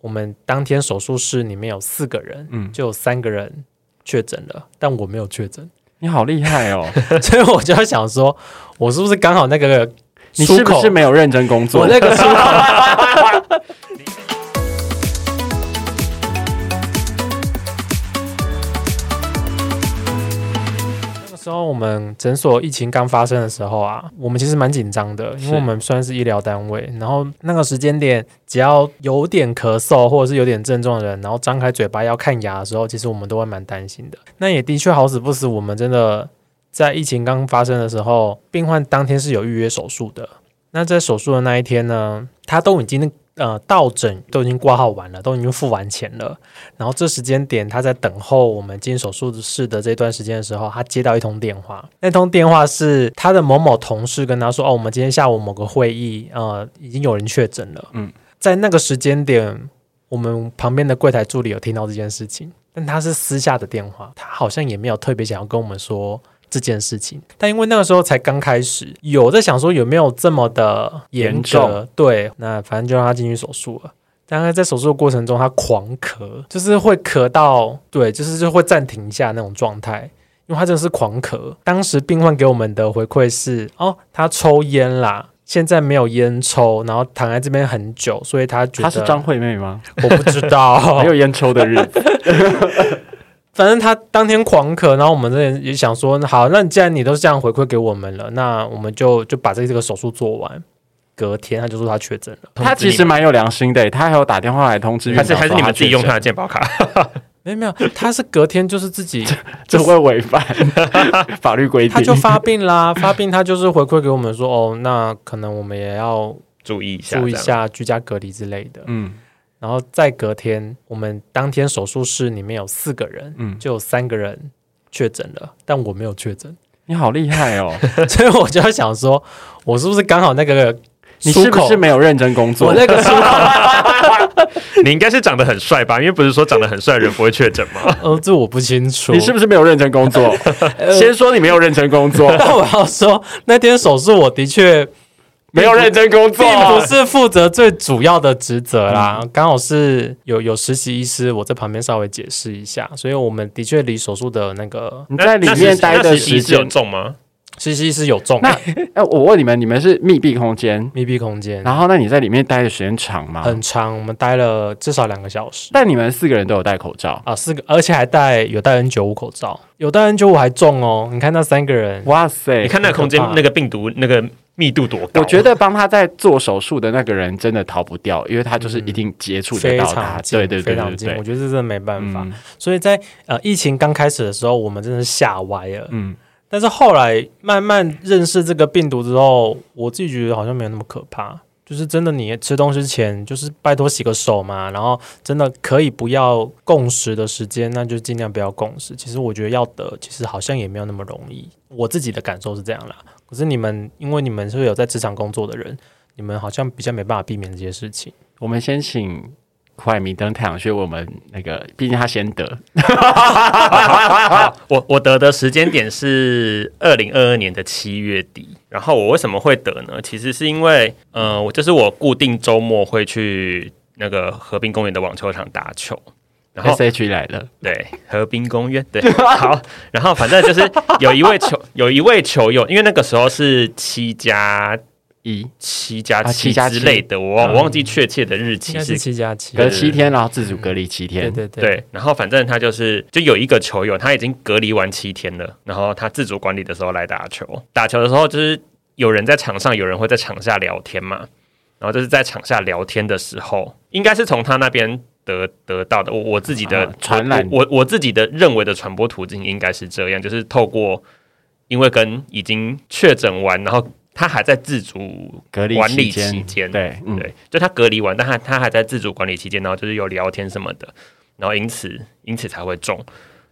我们当天手术室里面有四个人，嗯就有三个人确诊了，但我没有确诊，你好厉害哦！所以我就在想说，我是不是刚好那个你出口是不是没有认真工作？我那个出口？时候我们诊所疫情刚发生的时候啊，我们其实蛮紧张的，因为我们算是医疗单位，然后那个时间点，只要有点咳嗽或者是有点症状的人，然后张开嘴巴要看牙的时候，其实我们都会蛮担心的。那也的确好死不死，我们真的在疫情刚发生的时候，病患当天是有预约手术的。那在手术的那一天呢，他都已经呃到诊，都已经挂号完了，都已经付完钱了。然后这时间点，他在等候我们进手术室的这段时间的时候，他接到一通电话。那通电话是他的某某同事跟他说：“哦，我们今天下午某个会议，呃，已经有人确诊了。”嗯，在那个时间点，我们旁边的柜台助理有听到这件事情，但他是私下的电话，他好像也没有特别想要跟我们说。这件事情，但因为那个时候才刚开始，有在想说有没有这么的严严格重，对，那反正就让他进去手术了。但他在手术的过程中，他狂咳，就是会咳到，对，就是就会暂停一下那种状态，因为他真的是狂咳。当时病患给我们的回馈是，哦，他抽烟啦，现在没有烟抽，然后躺在这边很久，所以他觉得他是张惠妹吗？我不知道，没有烟抽的日子，反正他当天狂咳，然后我们这边也想说，好，那既然你都是这样回馈给我们了，那我们就就把这这个手术做完。隔天他就说他确诊了，他其实蛮有良心的，他还有打电话来通知还是还是你们自己用他的健保卡？没有没有，他是隔天就是自己确诊，这会违反 法律规定。他就发病啦，发病他就是回馈给我们说，哦，那可能我们也要注意一下，注意一。下居家隔离之类的。嗯然后再隔天，我们当天手术室里面有四个人，嗯，就有三个人确诊了，但我没有确诊，你好厉害哦！所以我就在想说，我是不是刚好那个你出口是不是没有认真工作？我那个出口，你应该是长得很帅吧？因为不是说长得很帅的人不会确诊吗？哦，这我不清楚。你是不是没有认真工作？先说你没有认真工作，但我要说，那天手术我的确没有认真工作，并不是负责最主要的职责啦，刚好是有有实习医师，我在旁边稍微解释一下，所以我们的确离手术的那个你在里面待的那实习是有时间。中吗？实习医师有中那哎，我问你们，你们是密闭空间，密闭空间，然后那你在里面待的时间长吗？很长，我们待了至少两个小时。但你们四个人都有戴口罩，啊，四个，而且还戴有戴 N 九五口罩，有戴 N 九五还中哦。你看那三个人，哇塞！你看那个空间那个病毒那个密度多高？我觉得帮他在做手术的那个人真的逃不掉，因为他就是一定接触得非到他常。近，对对对非常近。我觉得这真的没办法。嗯所以在呃疫情刚开始的时候，我们真的是吓歪了。嗯，但是后来慢慢认识这个病毒之后，我自己觉得好像没有那么可怕。就是真的，你吃东西前就是拜托洗个手嘛，然后真的可以不要共食的时间，那就尽量不要共食。其实我觉得要得，其实好像也没有那么容易。我自己的感受是这样啦。可是你们，因为你们是有在职场工作的人，你们好像比较没办法避免这些事情。我们先请快明灯太阳穴我们那个，毕竟他先得，好，我我得的时间点是二零二二年的七月底。然后我为什么会得呢？其实是因为，呃，我就是我固定周末会去那个河滨公园的网球场打球。然后 S H 来了，对，河滨公园对，好，然后反正就是有一位球有一位球友，因为那个时候是七加一七加啊七加之类的，我忘我忘记确切的日期是七加七，隔七天，然后自主隔离七天，对对对，然后反正他就是就有一个球友，他已经隔离完七天了，然后他自主管理的时候来打球，打球的时候就是有人在场上，有人会在场下聊天嘛，然后就是在场下聊天的时候，应该是从他那边得得到的，我我自己的、啊传染。我我我自己的认为的传播途径应该是这样，就是透过因为跟已经确诊完，然后他还在自主隔离管理期间，对，嗯，对，就他隔离完，但他他还在自主管理期间，然后就是有聊天什么的，然后因此因此才会中。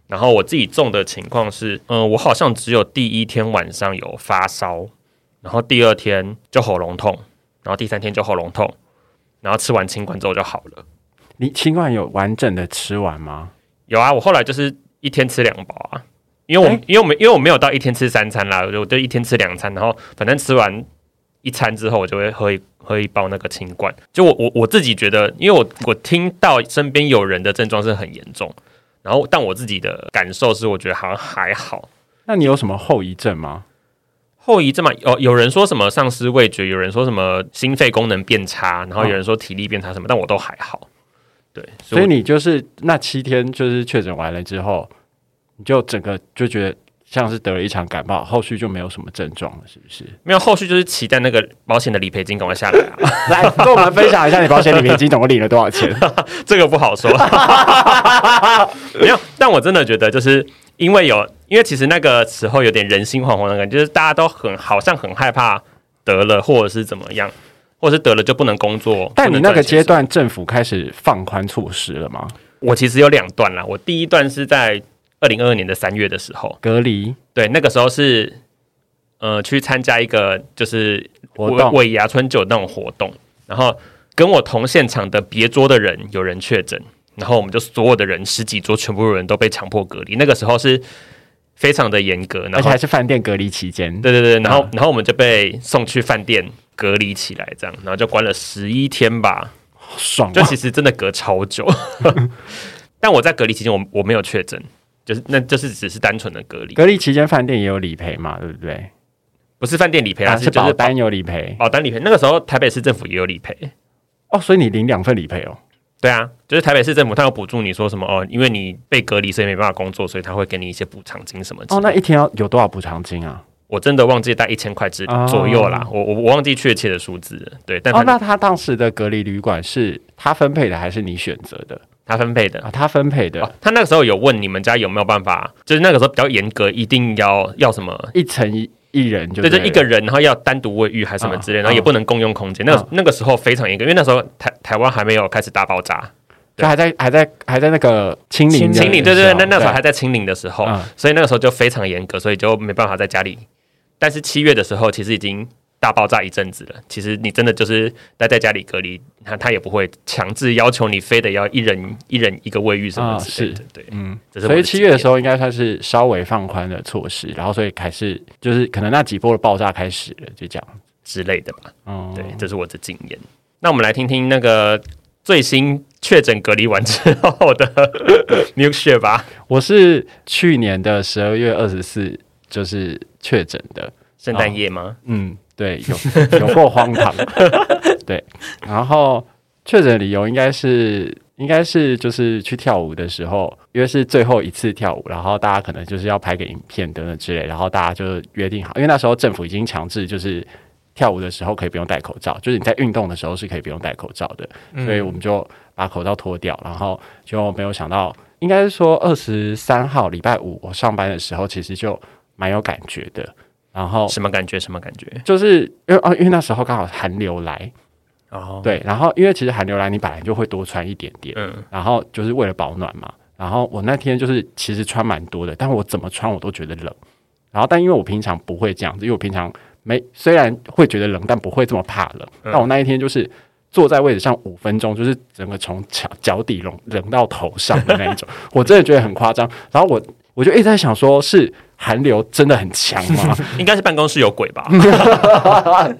然后我自己中的情况是，嗯、我好像只有第一天晚上有发烧，然后第二天就喉咙痛，然后第三天就喉咙痛，然后吃完清管之后就好了。你清冠有完整的吃完吗？有啊，我后来就是一天吃两包啊，因为我、诶因为我们因为我没有到一天吃三餐啦，我就一天吃两餐，然后反正吃完一餐之后，我就会喝一喝一包那个清罐。就我我我自己觉得，因为我我听到身边有人的症状是很严重，然后但我自己的感受是，我觉得好像还好。那你有什么后遗症吗？后遗症嘛，有有人说什么丧失味觉，有人说什么心肺功能变差，然后有人说体力变差什么，但我都还好。对，所以你就是那七天就是确诊完了之后，你就整个就觉得像是得了一场感冒，后续就没有什么症状了，是不是？没有后续就是期待那个保险的理赔金赶快下来啊！来跟我们分享一下你保险理赔金总共领了多少钱？这个不好说，没有。但我真的觉得，就是因为有，因为其实那个时候有点人心惶惶的感觉，就是大家都很好像很害怕得了，或者是怎么样，或者是得了就不能工作。但你那个阶段。段政府开始放宽措施了吗？我其实有两段啦，我第一段是在二零二二年的三月的时候，隔离。对，那个时候是呃去参加一个就是尾尾牙春酒那种活动，然后跟我同现场的别桌的人有人确诊，然后我们就所有的人十几桌全部人都被强迫隔离，那个时候是非常的严格，然后而且还是饭店隔离期间，对对对，然后、嗯然后我们就被送去饭店隔离起来，这样，然后就关了十一天吧，好爽啊！就其实真的隔超久，但我在隔离期间我我没有确诊，就是那就是只是单纯的隔离，隔离期间饭店也有理赔嘛，对不对？不是饭店理赔啊，是保单有理赔保单理赔。那个时候台北市政府也有理赔，哦，所以你领两份理赔哦。对啊，就是台北市政府他有补助你说什么哦，因为你被隔离所以没办法工作，所以他会给你一些补偿金什么哦，那一天要有多少补偿金啊？我真的忘记带一千块之哦左右啦，我我我忘记确切的数字了，对，但哦，那他当时的隔离旅馆是他分配的还是你选择的他分配的。啊？他分配的哦，他那个时候有问你们家有没有办法，就是那个时候比较严格，一定要要什么，一层一一人就对，就对一个人，然后要单独卫浴还是什么之类，嗯然后也不能共用空间。那那个时候非常严格，因为那时候台台湾还没有开始大爆炸，就还在还在还在那个清零清理，对对对，那那时候还在在清零的时候，嗯所以那个时候就非常严格，所以就没办法在家里。但是七月的时候，其实已经大爆炸一阵子了。其实你真的就是待在家里隔离，他他也不会强制要求你非得要一人一人一个卫浴什么啊之类的。对，嗯，所以七月的时候，应该算是稍微放宽的措施，然后所以开始就是可能那几波的爆炸开始了，就这样。之类的吧。哦、对，这是我的经验。那我们来听听那个最新确诊隔离完之后的 milkshake 吧。我是去年的十二月二十四就是确诊的，圣诞夜吗？嗯，对，有有过荒唐，对，然后确诊理由应该是应该是就是去跳舞的时候，因为是最后一次跳舞，然后大家可能就是要拍个影片等等之类，然后大家就约定好，因为那时候政府已经强制就是。跳舞的时候可以不用戴口罩，就是你在运动的时候是可以不用戴口罩的，所以我们就把口罩脱掉，然后就没有想到，应该是说二十三号礼拜五我上班的时候，其实就蛮有感觉的，然后什么感觉？什么感觉？就是因为哦，因为那时候刚好寒流来，哦，对，然后因为其实寒流来，你本来就会多穿一点点，嗯，然后就是为了保暖嘛。然后我那天就是其实穿蛮多的，但我怎么穿我都觉得冷。然后但因为我平常不会这样子，因为我平常没虽然会觉得冷，但不会这么怕冷。嗯但我那一天就是坐在位置上五分钟，就是整个从脚脚底冷冷到头上的那一种，我真的觉得很夸张。然后我我就一直在想，说是寒流真的很强吗？应该是办公室有鬼吧？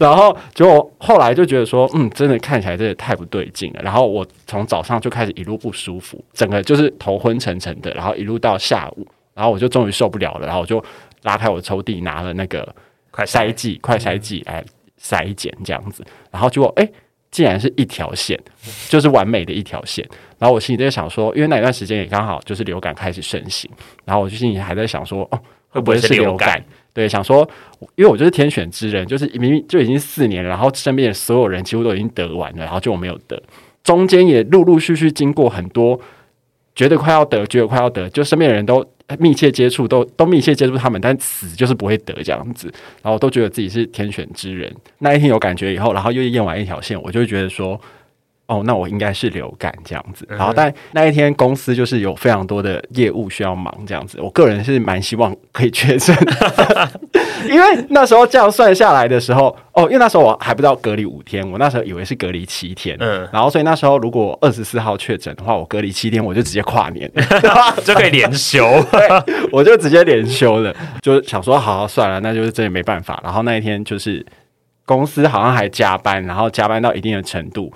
然后结果后来就觉得说，嗯，真的看起来真的太不对劲了。然后我从早上就开始一路不舒服，整个就是头昏沉沉的，然后一路到下午，然后我就终于受不了了，然后我就拉开我的抽屉，拿了那个快筛剂、快筛剂来筛检这样子，然后结果哎。竟然是一条线，就是完美的一条线。然后我心里在想说，因为那一段时间也刚好就是流感开始盛行，然后我就心里还在想说，哦，会不会是流感？对，想说，因为我就是天选之人，就是明明就已经四年了，然后身边的所有人几乎都已经得完了，然后就我没有得，中间也陆陆续续经过很多觉得快要得，觉得快要得，就身边的人都密切接触，都都密切接触他们，但死就是不会得这样子，然后都觉得自己是天选之人。那一天有感觉以后，然后又验完一条线，我就觉得说。哦，那我应该是流感这样子。然后，但那一天公司就是有非常多的业务需要忙这样子。我个人是蛮希望可以确诊，因为那时候这样算下来的时候，哦，因为那时候我还不知道隔离五天，我那时候以为是隔离七天。嗯，然后所以那时候如果二十四号确诊的话，我隔离七天，我就直接跨年，就可以连休。我就直接连休了，就想说好好算了，那就是真的没办法。然后那一天就是公司好像还加班，然后加班到一定的程度，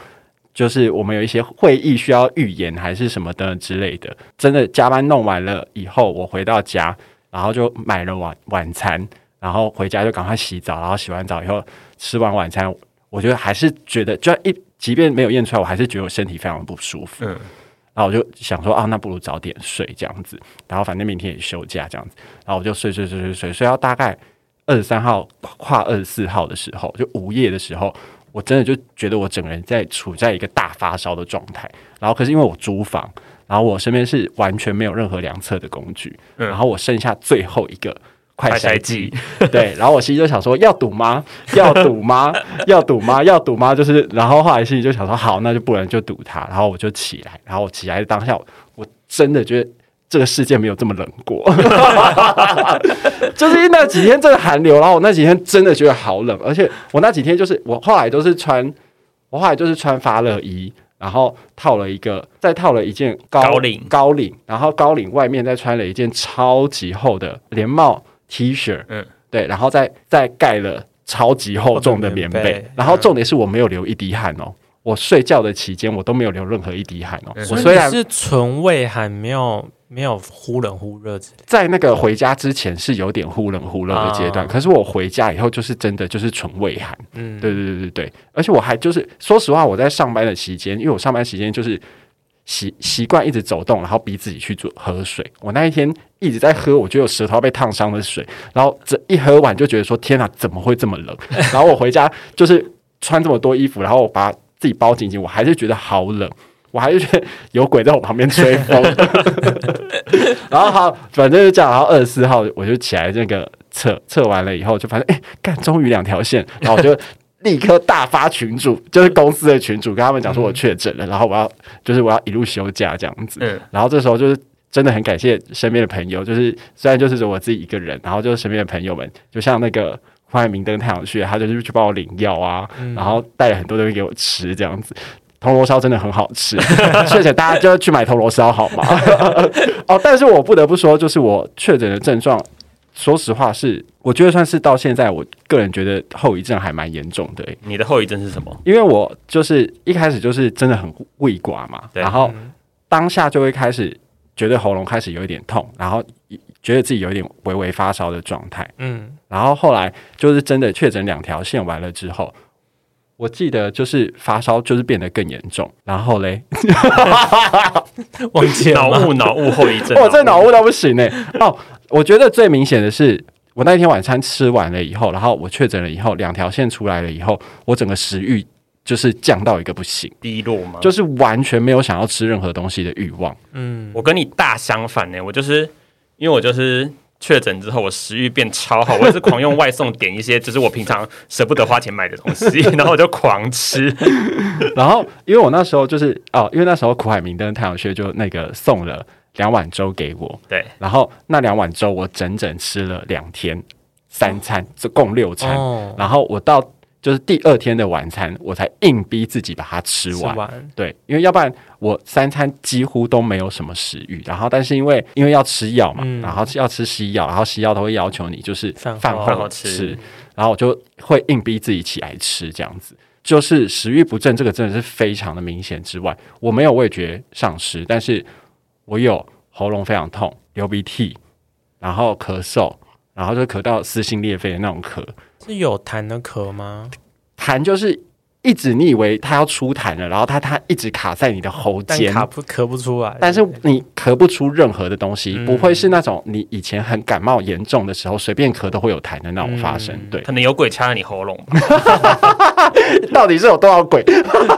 就是我们有一些会议需要预演还是什么的之类的。真的加班弄完了以后，我回到家，然后就买了晚晚餐，然后回家就赶快洗澡，然后洗完澡以后吃完晚餐，我觉得还是觉得，就一即便没有验出来，我还是觉得我身体非常不舒服。嗯然后我就想说，啊，那不如早点睡这样子。然后反正明天也休假这样子，然后我就睡睡睡睡睡，睡到大概二十三号跨二十四号的时候，就午夜的时候，我真的就觉得我整个人在处在一个大发烧的状态。然后可是因为我租房，然后我身边是完全没有任何量测的工具，嗯然后我剩下最后一个。快快筛筛剂剂，对，然后我心里就想说，要赌吗？要赌吗？要赌吗？要赌吗？就是，然后后来心里就想说，好，那就不然就赌它。然后我就起来，然后我起来当下，我真的觉得这个世界没有这么冷过，就是因为那几天真的寒流，然后我那几天真的觉得好冷，而且我那几天就是我后来都是穿，我后来就是穿发热衣。然后套了一个，再套了一件高高领。高领，然后高领外面再穿了一件超级厚的连帽 T 恤，嗯嗯，对，然后再再盖了超级厚重的棉被厚的棉被，然后重点是我没有流一滴汗哦，我睡觉的期间我都没有流任何一滴汗哦，我虽然是纯胃寒，没有没有忽冷忽热之类。在那个回家之前是有点忽冷忽热的阶段，啊可是我回家以后就是真的就是纯胃寒，嗯，对对对对对，而且我还就是说实话，我在上班的期间，因为我上班时间就是习习惯一直走动，然后逼自己去做喝水。我那一天一直在喝，我觉得我舌头被烫伤的水，然后这一喝完就觉得说天哪，怎么会这么冷？然后我回家就是穿这么多衣服，然后我把自己包紧紧，我还是觉得好冷。我还是觉得有鬼在我旁边吹风，然后好，反正就这样。然后二十四号我就起来那个测测完了以后，就发现哎，干，终于两条线，然后我就立刻大发群主，就是公司的群主，跟他们讲说我确诊了，然后我要就是我要一路休假这样子。嗯然后这时候就是真的很感谢身边的朋友，就是虽然就是我自己一个人，然后就是身边的朋友们，就像那个欢迎明灯太阳穴，他就是去帮我领药啊，然后带了很多东西给我吃，这样子。铜锣烧真的很好吃，确诊大家就要去买铜锣烧好吗？哦，但是我不得不说，就是我确诊的症状，说实话是，我觉得算是到现在，我个人觉得后遗症还蛮严重的、欸你的后遗症是什么？因为我就是一开始就是真的很胃寡嘛，然后当下就会开始觉得喉咙开始有一点痛，然后觉得自己有一点微微发烧的状态，嗯，然后后来就是真的确诊两条线完了之后。我记得就是发烧，就是变得更严重，然后嘞，忘记了？脑雾脑雾后遗症，我这脑雾到不行哎、哦，我觉得最明显的是，我那天晚餐吃完了以后，然后我确诊了以后，两条线出来了以后，我整个食欲就是降到一个不行，低落吗？就是完全没有想要吃任何东西的欲望。嗯，我跟你大相反呢、我就是因为我就是确诊之后，我食欲变超好，我也是狂用外送点一些就是我平常舍不得花钱买的东西，然后我就狂吃。然后因为我那时候就是哦，因为那时候苦海明灯太阳穴就那个送了两碗粥给我，对，然后那两碗粥我整整吃了两天，三餐，这共六餐。哦，然后我到就是第二天的晚餐，我才硬逼自己把它吃完。吃完，对，因为要不然我三餐几乎都没有什么食欲。然后，但是因为因为要吃药嘛，嗯然后要吃西药，然后西药都会要求你就是饭后吃，然后我就会硬逼自己起来吃这样子。就是食欲不振，这个真的是非常的明显。之外，我没有味觉丧失，但是我有喉咙非常痛、流鼻涕，然后咳嗽，然后就咳到撕心裂肺的那种咳。是有痰的咳吗？痰就是一直你以为它要出痰了，然后它它一直卡在你的喉间，但卡不咳不出来，但是你咳不出任何的东西，嗯不会是那种你以前很感冒严重的时候随便咳都会有痰的那种发生。嗯对，可能有鬼掐了你喉咙吧。到底是有多少鬼？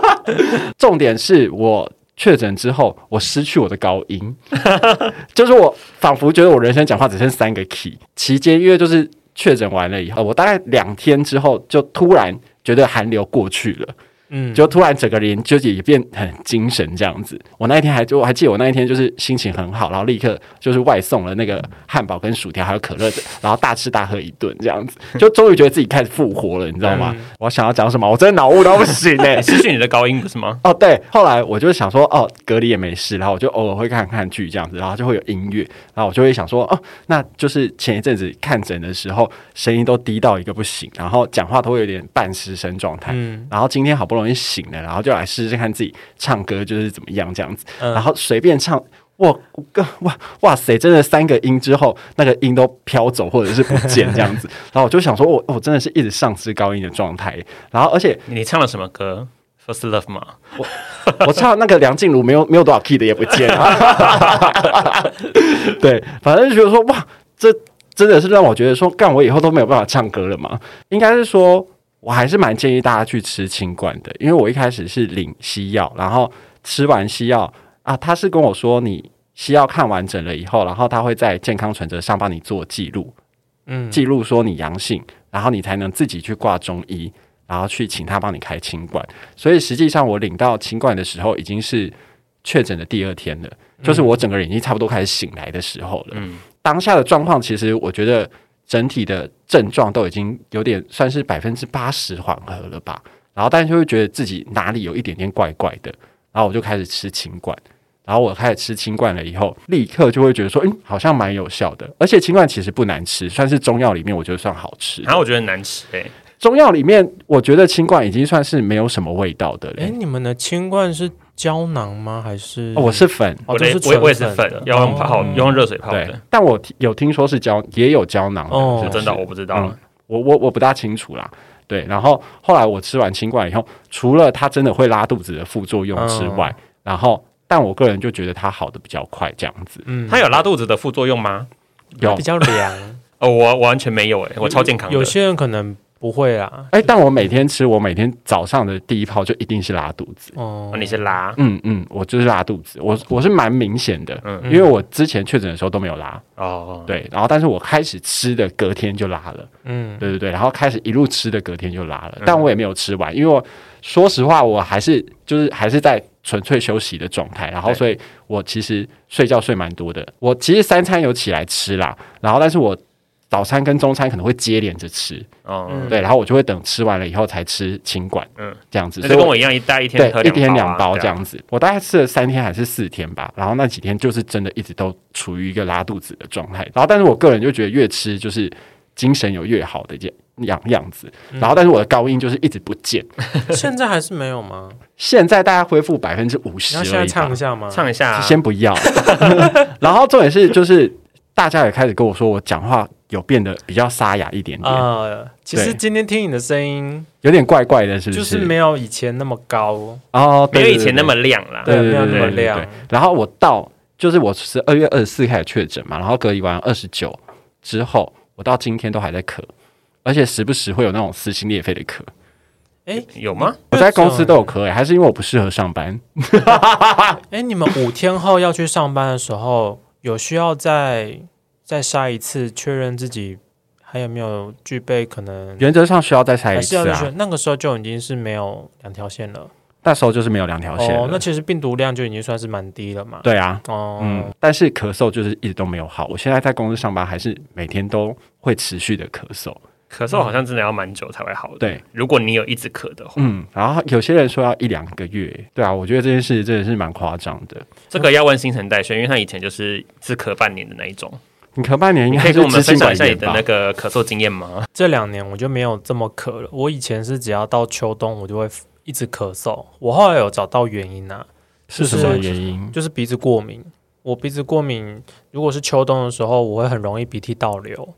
重点是我确诊之后，我失去我的高音，就是我仿佛觉得我人生讲话只剩三个 key。期间因为就是确诊完了以后，我大概两天之后就突然觉得寒流过去了。嗯，就突然整个人就也变很精神这样子。我那一天还就我还记得我那一天就是心情很好，然后立刻就是外送了那个汉堡跟薯条还有可乐的，然后大吃大喝一顿这样子，就终于觉得自己开始复活了，你知道吗？我想要讲什么，我真的脑雾到不行哎、欸 失去你的高音不是吗？哦，对，后来我就想说，哦，隔离也没事，然后我就偶尔会看看剧这样子，然后就会有音乐，然后我就会想说，哦，那就是前一阵子看诊的时候，声音都低到一个不行，然后讲话都会有点半失声状态，嗯然后今天好不容易醒了，然后就来试试看自己唱歌就是怎么样这样子，嗯然后随便唱。哇 哇哇哇塞！真的三个音之后，那个音都飘走或者是不见这样子，然后我就想说，我我真的是一直丧失高音的状态，然后而且你唱了什么歌？First Love 吗？我唱那个梁静茹没有没有多少 key 的也不见了，对，反正就觉得说哇，这真的是让我觉得说，干我以后都没有办法唱歌了嘛？应该是说，我还是蛮建议大家去吃清冠的，因为我一开始是领西药，然后吃完西药啊，他是跟我说你西药看完整了以后，然后他会在健康存折上帮你做记录，嗯，记录说你阳性，然后你才能自己去挂中医，然后去请他帮你开清冠。所以实际上我领到清冠的时候，已经是确诊的第二天了，就是我整个人已经差不多开始醒来的时候了。嗯，当下的状况，其实我觉得整体的症状都已经有点算是百分之八十缓和了吧。然后，但是就会觉得自己哪里有一点点怪怪的，然后我就开始吃清冠。然后我开始吃清冠了以后，立刻就会觉得说，嗯，好像蛮有效的。而且清冠其实不难吃，算是中药里面我觉得算好吃。然后我觉得难吃哎、中药里面，我觉得清冠已经算是没有什么味道的了。哎，你们的清冠是胶囊吗？还是？哦我是粉，我的哦都是我也我也是，粉要用泡哦。要用热水泡对。的，，但我听有听说是胶，也有胶囊的，哦。是。不是真的我不知道。嗯。我我我不大清楚啦。对，然后后来我吃完清冠以后，除了它真的会拉肚子的副作用之外，然后但我个人就觉得它好的比较快，这样子。嗯，它有拉肚子的副作用吗？有。比。较凉，哦，我我完全没有哎、我超健康的。有些人可能不会啊。哎，但我每天吃，我每天早上的第一泡就一定是拉肚子。哦。哦，你是拉，嗯嗯，我就是拉肚子，我我是蛮明显的，嗯。因为我之前确诊的时候都没有拉，哦，对，然后但是我开始吃的隔天就拉了。嗯，对对对，然后开始一路吃的，隔天就拉了，但我也没有吃完，因为我说实话，我还是就是还是在纯粹休息的状态，然后所以我其实睡觉睡蛮多的，我其实三餐有起来吃啦，然后但是我早餐跟中餐可能会接连着吃，哦，嗯。对，然后我就会等吃完了以后才吃清管，嗯。嗯，这样子，所以那就跟我一样，一大一天一天两包这。样。子，我大概吃了三天还是四天吧，然后那几天就是真的一直都处于一个拉肚子的状态，然后但是我个人就觉得越吃就是精神有越好的样样样子，嗯。然后但是我的高音就是一直不见，现在还是没有吗？现在大概恢复百分之五你十要现在唱一下吗？唱一下啊，先不要，然后重点是就是大家也开始跟我说我讲话有变得比较沙哑一点点，呃，其实今天听你的声音，有点怪怪的，是不是？就是是没有以前那么高，哦，没有以前那么亮啦。对对没有那么亮。然后我到就是我是二月二十四开始确诊嘛，然后隔离完二十九之后，我到今天都还在咳，而且时不时会有那种撕心裂肺的咳。哎有吗？我在公司都有咳、欸，还是因为我不适合上班？哎，你们五天后要去上班的时候，有需要再再筛一次，确认自己还有没有具备可能，原则上需要再筛一次啊是要。。那个时候就已经是没有两条线了。那时候就是没有两条线。哦，那其实病毒量就已经算是蛮低了嘛。对啊，哦，嗯，但是咳嗽就是一直都没有好。我现在在公司上班，还是每天都会持续的咳嗽。咳嗽好像真的要蛮久才会好的。对，如果你有一直咳的话，嗯，然后有些人说要一两个月，对啊，我觉得这件事真的是蛮夸张的。这个要问新陈代谢，因为他以前就是只咳半年的那一种。你咳半年应该可以跟我们分享一下你的那个咳嗽经验吗？这两年我就没有这么咳了。我以前是只要到秋冬，我就会一直咳嗽。我后来有找到原因啊，是什么原因？就是鼻子过敏。我鼻子过敏，如果是秋冬的时候，我会很容易鼻涕倒流。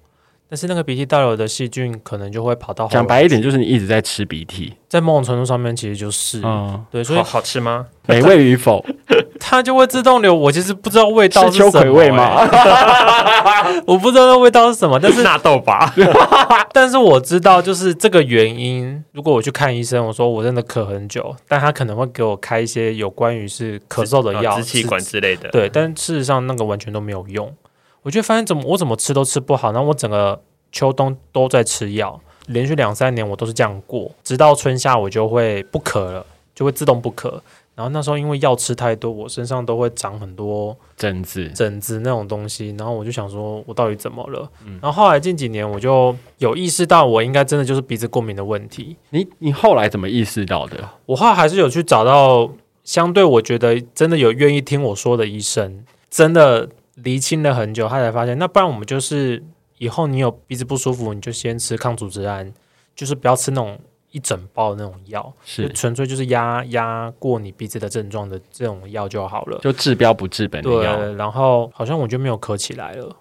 但是那个鼻涕倒流的细菌可能就会跑到讲白一点，就是你一直在吃鼻涕，在某种程度上面其实就是、嗯，对，所以好好吃吗？美味与否 它就会自动流。我其实不知道味道是什么、葵味吗？欸 我不知道那味道是什么，但是纳豆吧。但是我知道，就是这个原因。如果我去看医生，我说我真的咳很久，但他可能会给我开一些有关于是咳嗽的药，支气管之类的。对，但事实上那个完全都没有用。我就发现怎么我怎么吃都吃不好，然后我整个秋冬都在吃药，连续两三年我都是这样过，直到春夏我就会不咳了，就会自动不咳。然后那时候因为药吃太多，我身上都会长很多疹子，疹子那种东西，然后我就想说，我到底怎么了？然后后来近几年我就有意识到，我应该真的就是鼻子过敏的问题。你你后来怎么意识到的？我后来还是有去找到相对我觉得真的有愿意听我说的医生，真的厘清了很久，他才发现，那不然我们就是以后你有鼻子不舒服，你就先吃抗组织胺，就是不要吃那种一整包的那种药，是纯粹就是压压过你鼻子的症状的这种药就好了。就治标不治本的药，对，然后好像我就没有咳起来了。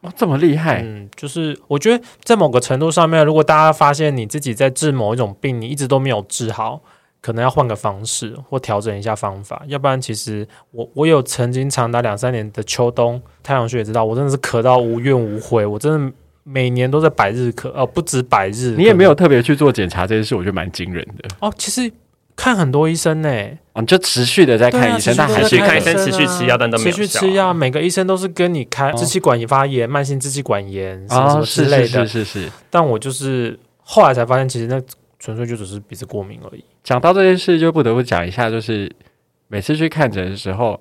哦，这么厉害，嗯，就是我觉得在某个程度上面，如果大家发现你自己在治某一种病，你一直都没有治好，可能要换个方式或调整一下方法，要不然其实我我有曾经长达两三年的秋冬，太阳穴也知道，我真的是咳到无怨无悔，我真的每年都在百日咳，哦，不止百日，你也没有特别去做检查这件事，我觉得蛮惊人的。哦，其实看很多医生呢、哦，你就持续的在看医生，但还是看医生，啊持续吃药，但都没持有效。续吃药，每个医生都是跟你开哦支气管发炎、慢性支气管炎什么什哦，么之是类的，是是是是。但我就是后来才发现，其实那纯粹就只是鼻子过敏而已。讲到这件事，就不得不讲一下，就是每次去看诊的时候，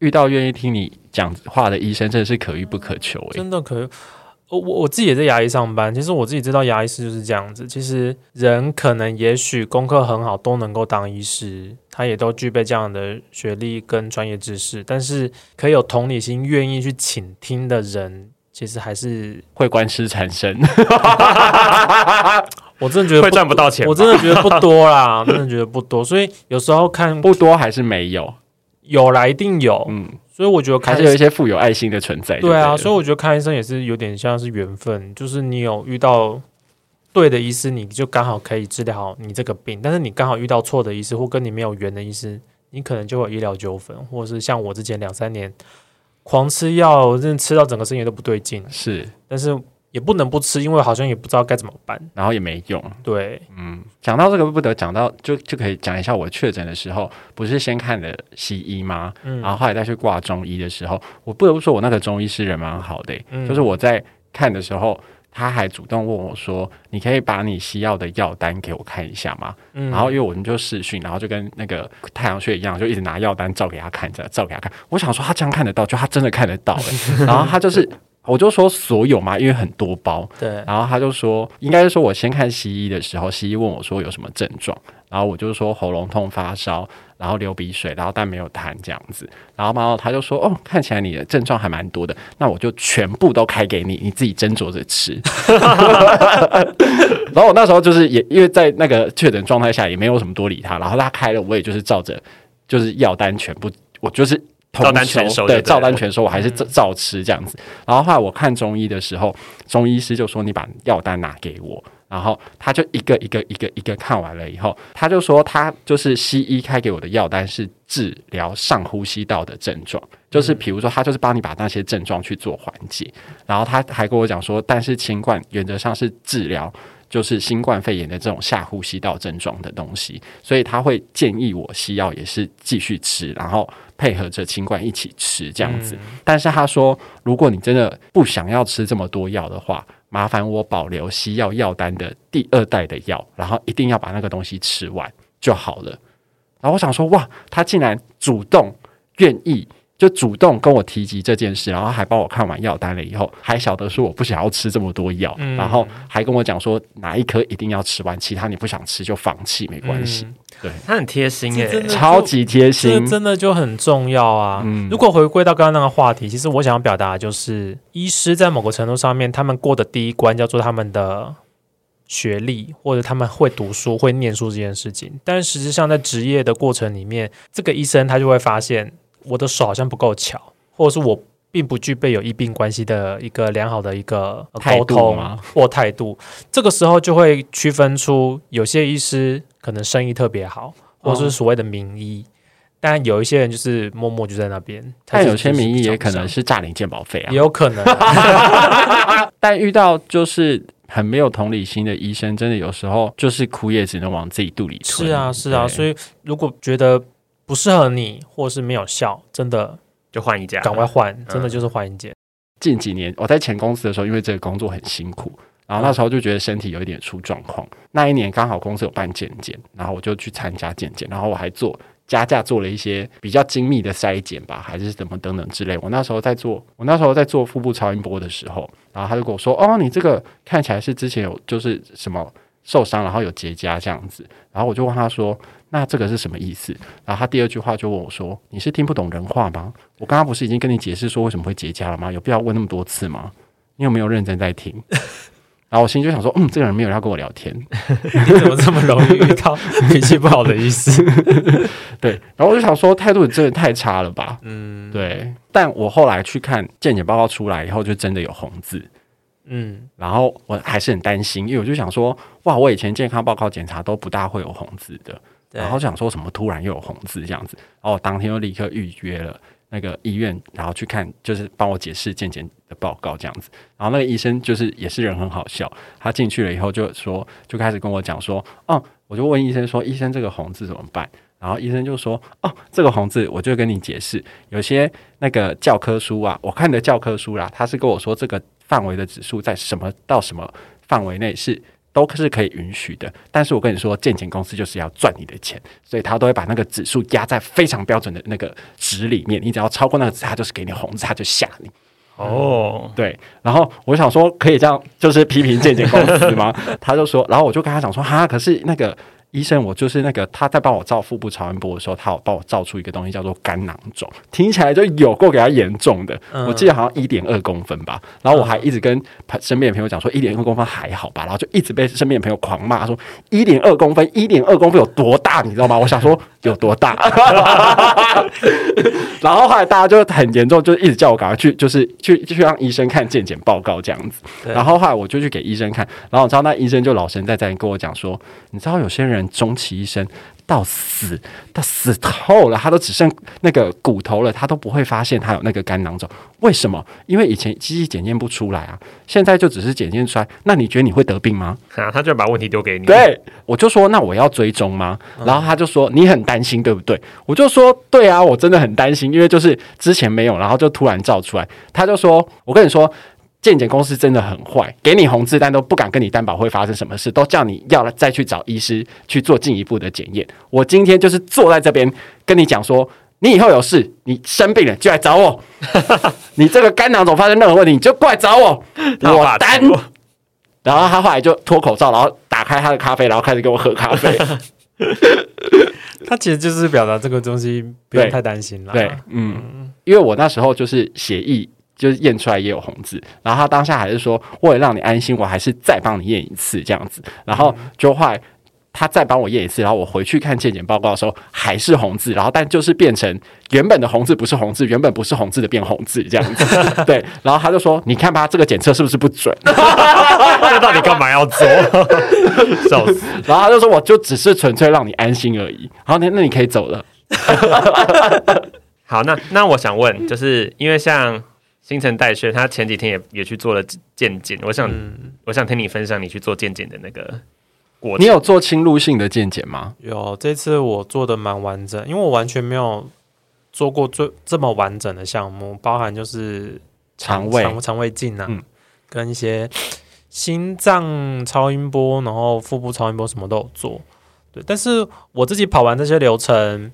遇到愿意听你讲话的医生，真的是可遇不可求诶、真的可，我我我自己也在牙医上班，其实我自己知道牙医师就是这样子。其实人可能也许功课很好，都能够当医师，他也都具备这样的学历跟专业知识，但是可以有同理心、愿意去倾听的人。其实还是，会官司缠身，我真的觉得会赚不到钱，我真的觉得不多啦，真的觉得不多。所以有时候看不多还是没有，有啦，一定有。嗯，所以我觉得还是有一些富有爱心的存在。对啊，所以以我觉得看医生也是有点像是缘分，就是你有遇到对的医师，你就刚好可以治疗好你这个病；但是你刚好遇到错的医师，或跟你没有缘的医师，你可能就会有医疗纠纷，或者是像我之前两三年狂吃药，真的吃到整个身体都不对劲，是，但是也不能不吃，因为好像也不知道该怎么办。然后也没用。对，嗯，讲到这个不得，讲到就就可以讲一下我确诊的时候，不是先看的西医吗？嗯然后后来再去挂中医的时候，我不得不说，我那个中医师人蛮好的欸、嗯就是我在看的时候，他还主动问我说：“你可以把你西药的药单给我看一下吗？”嗯然后因为我们就视讯，然后就跟那个太阳穴一样，就一直拿药单照给他看着，照给他看。我想说他这样看得到，就他真的看得到、欸，然后他就是。我就说所有嘛，因为很多包，对，然后他就说，应该是说我先看西医的时候，西医问我说有什么症状，然后我就说喉咙痛、发烧，然后流鼻水，然后但没有痰这样子。然后然后他就说，哦，看起来你的症状还蛮多的，那我就全部都开给你，你自己斟酌着吃。然后我那时候就是也因为在那个确诊状态下，也没有什么多理他，然后他开了，我也就是照着就是药单全部，我就是。照单全收对，对照单全收，我还是照照吃这样子。然后后来我看中医的时候，中医师就说：“你把药单拿给我。”然后他就一个一个一个一个看完了以后，他就说他就是西医开给我的药单是治疗上呼吸道的症状，就是比如说他就是帮你把那些症状去做缓解。然后他还跟我讲说，但是新冠原则上是治疗。就是新冠肺炎的这种下呼吸道症状的东西，所以他会建议我西药也是继续吃，然后配合着新冠一起吃这样子。但是他说，如果你真的不想要吃这么多药的话，麻烦我保留西药药单的第二代的药，然后一定要把那个东西吃完就好了。然后我想说，哇，他竟然主动愿意。就主动跟我提及这件事，然后还帮我看完药单了以后，还晓得说我不想要吃这么多药，嗯然后还跟我讲说哪一颗一定要吃完，其他你不想吃就放弃没关系。嗯他很贴心哎、这真的超级贴这心，真的就很重要啊！嗯如果回归到刚刚那个话题，其实我想要表达的就是，医师在某个程度上面，他们过的第一关叫做他们的学历，或者他们会读书、会念书这件事情。但实际上，在职业的过程里面，这个医生他就会发现，我的手好像不够巧，或者是我并不具备有医病关系的一个良好的一个沟通吗或态度。这个时候就会区分出有些医师可能生意特别好，或者是所谓的名医。但有一些人就是默默就在那边，但有些名医也可能是诈领健保费啊也。有可能啊、但遇到就是很没有同理心的医生，真的有时候就是苦也只能往自己肚里吞。是啊，是啊，所以如果觉得不适合你，或是没有效，真的就换一家，赶快换，真的就是换一间。近几年我在前公司的时候，因为这个工作很辛苦，然后那时候就觉得身体有一点出状况。那一年刚好公司有办健检，然后我就去参加健检，然后我还做加价做了一些比较精密的筛检吧，还是怎么等等之类。我那时候在做，我那时候在做腹部超音波的时候，然后他就跟我说：“哦，你这个看起来是之前有就是什么受伤，然后有结痂这样子。”然后我就问他说：“那这个是什么意思？”然后他第二句话就问我说：“你是听不懂人话吗？我刚刚不是已经跟你解释说为什么会结痂了吗？有必要问那么多次吗？你有没有认真在听？” 然后我心里就想说：“嗯，这个人没有要跟我聊天。”你怎么这么容易遇到 脾气不好的意思？对，然后我就想说，态度真的太差了吧？嗯对，但我后来去看健检报告出来以后，就真的有红字。嗯然后我还是很担心，因为我就想说，哇，我以前健康报告检查都不大会有红字的，然后想说什么突然又有红字这样子，然后我当天就立刻预约了那个医院，然后去看，就是帮我解释健检的报告这样子。然后那个医生就是也是人很好笑，他进去了以后就说，就开始跟我讲说，哦，我就问医生说，医生这个红字怎么办？然后医生就说：“哦，这个红字我就跟你解释，有些那个教科书啊，我看的教科书啦，他是跟我说这个范围的指数在什么到什么范围内是都是可以允许的。但是我跟你说，建钱公司就是要赚你的钱，所以他都会把那个指数压在非常标准的那个值里面，你只要超过那个值，他就是给你红字，他就吓你。哦，对，然后我想说，可以这样就是批评健检公司吗？他就说，然后我就跟他讲说，哈，可是那个医生，我就是那个他在帮我照腹部超音波的时候，他有帮我照出一个东西叫做肝囊肿，听起来就有够给他严重的，嗯我记得好像一点二公分吧。然后我还一直跟朋身边的朋友讲说，一点二公分还好吧，然后就一直被身边的朋友狂骂说，一点二公分，一点二公分有多大，你知道吗？我想说有多大，然后后来大家就很严重，就一直叫我赶快去，就是去去让医生看健检报告这样子。然后后来我就去给医生看，然后我知道那医生就老神在在跟我讲说，你知道有些人终其一生到死到死透了，他都只剩那个骨头了，他都不会发现他有那个肝囊肿。为什么？因为以前机器检验不出来啊，现在就只是检验出来。那你觉得你会得病吗？啊，他就把问题丢给你。，对，我就说那我要追踪吗？然后他就说你很担心对不对？我就说对啊，我真的很担心，因为就是之前没有，然后就突然照出来。他就说我跟你说。健检公司真的很坏，给你红字，但都不敢跟你担保会发生什么事，都叫你要了再去找医师去做进一步的检验。我今天就是坐在这边跟你讲说，你以后有事，你生病了就来找我，你这个肝囊肿发生任何问题，你就过来找我，我担然后他后来就脱口罩，然后打开他的咖啡，然后开始给我喝咖啡。他其实就是表达这个东西不用太担心了。对，嗯，因为我那时候就是血液就是验出来也有红字，然后他当下还是说，为了让你安心，我还是再帮你验一次这样子，然后就后来。他再帮我验一次，然后我回去看健检报告的时候还是红字，然后但就是变成原本的红字不是红字，原本不是红字的变红字这样子。对，然后他就说：“你看吧，这个检测是不是不准？” 那到底干嘛要做？笑死！然后他就说：“我就只是纯粹让你安心而已。”然后那那你可以走了。好，那那我想问，就是因为像新陈代谢，他前几天也也去做了健检，我想、嗯，我想听你分享你去做健检的那个过程。你有做侵入性的健检吗？有这次我做的蛮完整，因为我完全没有做过最这么完整的项目，包含就是肠胃肠肠胃镜啊，嗯跟一些心脏超音波，然后腹部超音波什么都有做。对，但是我自己跑完这些流程，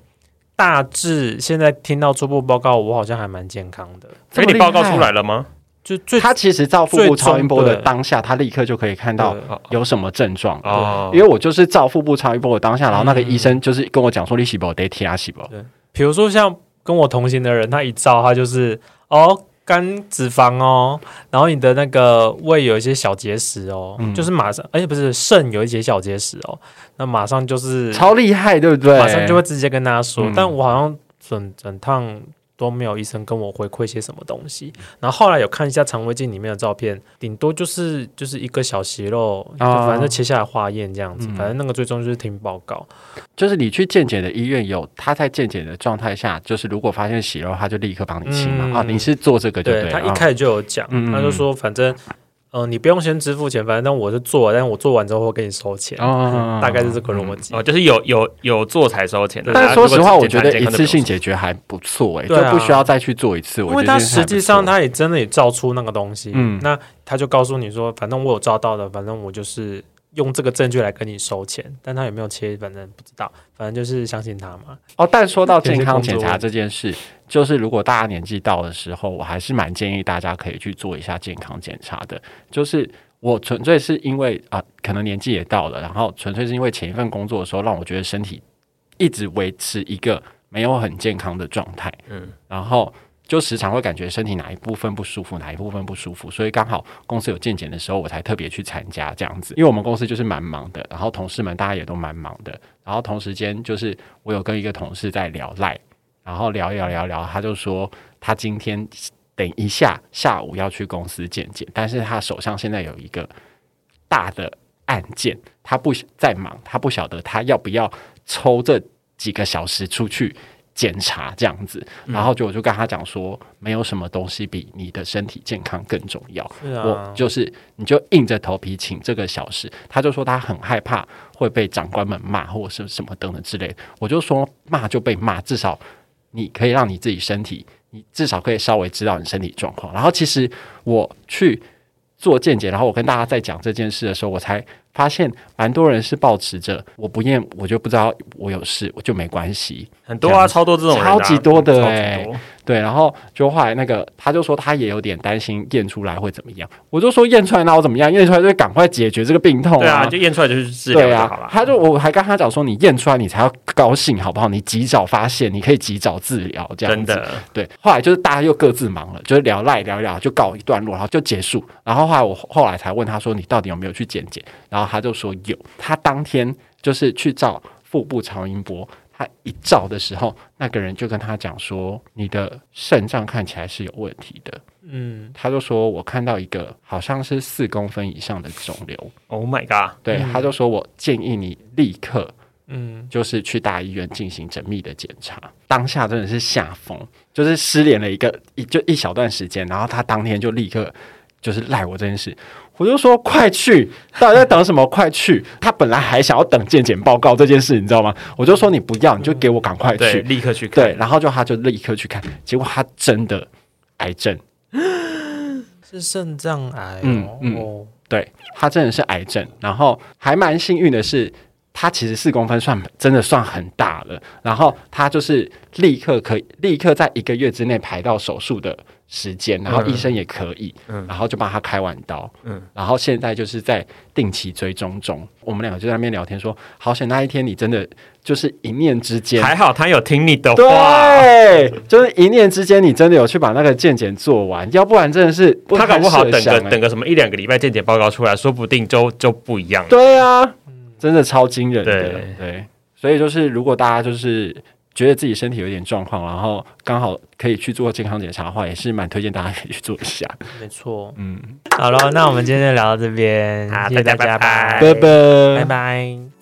大致现在听到初步报告，我好像还蛮健康的。所以你报告出来了吗？就最他其实照腹部超音波的当下，他立刻就可以看到有什么症状。哦，因为我就是照腹部超音波的当下，然后那个嗯医生就是跟我讲说，你细胞得贴啊细胞。比如说像跟我同行的人，他一照他就是哦肝脂肪哦，然后你的那个胃有一些小结石哦，嗯就是马上，而且不是肾有一些小结石哦，那马上就是超厉害，对不对？马上就会直接跟大家说，嗯但我好像整整趟。都没有医生跟我回馈些什么东西，然后后来有看一下肠胃镜里面的照片，顶多就是就是一个小息肉，反正切下来化验这样子，嗯反正那个最终就是听报告。就是你去健检的医院有他在健检的状态下，就是如果发现息肉，他就立刻帮你清嘛。嗯啊，你是做这个就对他一开始就有讲，他就说反正呃，你不用先支付钱，反正但我是做，但是我做完之后会给你收钱，哦大概是这个逻辑。哦，就是有有有做才收钱的。但是说实话，我觉得一次性解决还不错哎、对啊就不需要再去做一次。我因为他实际上他也真的也照出那个东西，嗯那他就告诉你说，反正我有照到的，反正我就是用这个证据来跟你收钱，但他有没有切，反正不知道，反正就是相信他嘛。哦，但说到健康检查这件事，就是如果大家年纪到的时候，我还是蛮建议大家可以去做一下健康检查的。就是我纯粹是因为啊、可能年纪也到了，然后纯粹是因为前一份工作的时候，让我觉得身体一直维持一个没有很健康的状态，嗯，然后。就时常会感觉身体哪一部分不舒服，哪一部分不舒服，所以刚好公司有健检的时候，我才特别去参加这样子。因为我们公司就是蛮忙的，然后同事们大家也都蛮忙的，然后同时间就是我有跟一个同事在聊赖，然后聊一聊聊聊，他就说他今天等一下下午要去公司见检，但是他手上现在有一个大的案件，他不在忙，他不晓得他要不要抽这几个小时出去检查这样子，然后就我就跟他讲说，没有什么东西比你的身体健康更重要。啊我，就是你就硬着头皮请这个小时，他就说他很害怕会被长官们骂或者是什么等等之类的。我就说骂就被骂，至少你可以让你自己身体，你至少可以稍微知道你身体状况。然后其实我去做见解，然后我跟大家在讲这件事的时候，我才发现蛮多人是保持着我不验我就不知道我有事，我就没关系。很多啊，超多这种人啊，超级多的超欸级多对，然后就后来那个他就说他也有点担心验出来会怎么样，我就说验出来那我怎么样？验出来就赶快解决这个病痛对啊，就验出来就去治疗对就好了，。啊他就我还跟他讲说，你验出来你才要高兴好不好？你及早发现，你可以及早治疗，这样子。真的，对，后来就是大家又各自忙了，就是聊赖聊一聊就告一段落，然后就结束。然后后来我后来才问他说，你到底有没有去检检？然后他就说有，他当天就是去照腹部超音波。他一照的时候，那个人就跟他讲说：“你的肾脏看起来是有问题的。嗯”，他就说：“我看到一个好像是四公分以上的肿瘤。Oh my god！” 对，嗯他就说：“我建议你立刻嗯，就是去大医院进行缜密的检查。当下真的是吓疯，就是失联了一个一就一小段时间，然后他当天就立刻就是赖我这件事，我就说快去，到底在等什么？快去！他本来还想要等健检报告这件事，你知道吗？我就说你不要，你就给我赶快，去。立刻去看。对，然后就他就立刻去看，结果他真的癌症，是肾脏癌嗯哦，嗯哦对他真的是癌症，然后还蛮幸运的是，他其实四公分算真的算很大了，然后他就是立刻可以立刻在一个月之内排到手术的时间，然后医生也可以，嗯然后就帮他开完刀，嗯。然后现在就是在定期追踪中，我们两个就在那边聊天说，好险那一天你真的就是一念之间，还好他有听你的话，对，就是一念之间，你真的有去把那个健检做完，要不然真的是他搞不好等个等个什么一两个礼拜健检报告出来，说不定就就不一样了。对啊，真的超惊人的，对对，所以就是如果大家就是觉得自己身体有点状况，然后刚好可以去做健康检查的话，也是蛮推荐大家可以去做一下。没错。嗯，好了，那我们今天就聊到这边，谢谢大家，大家拜拜拜拜，拜拜。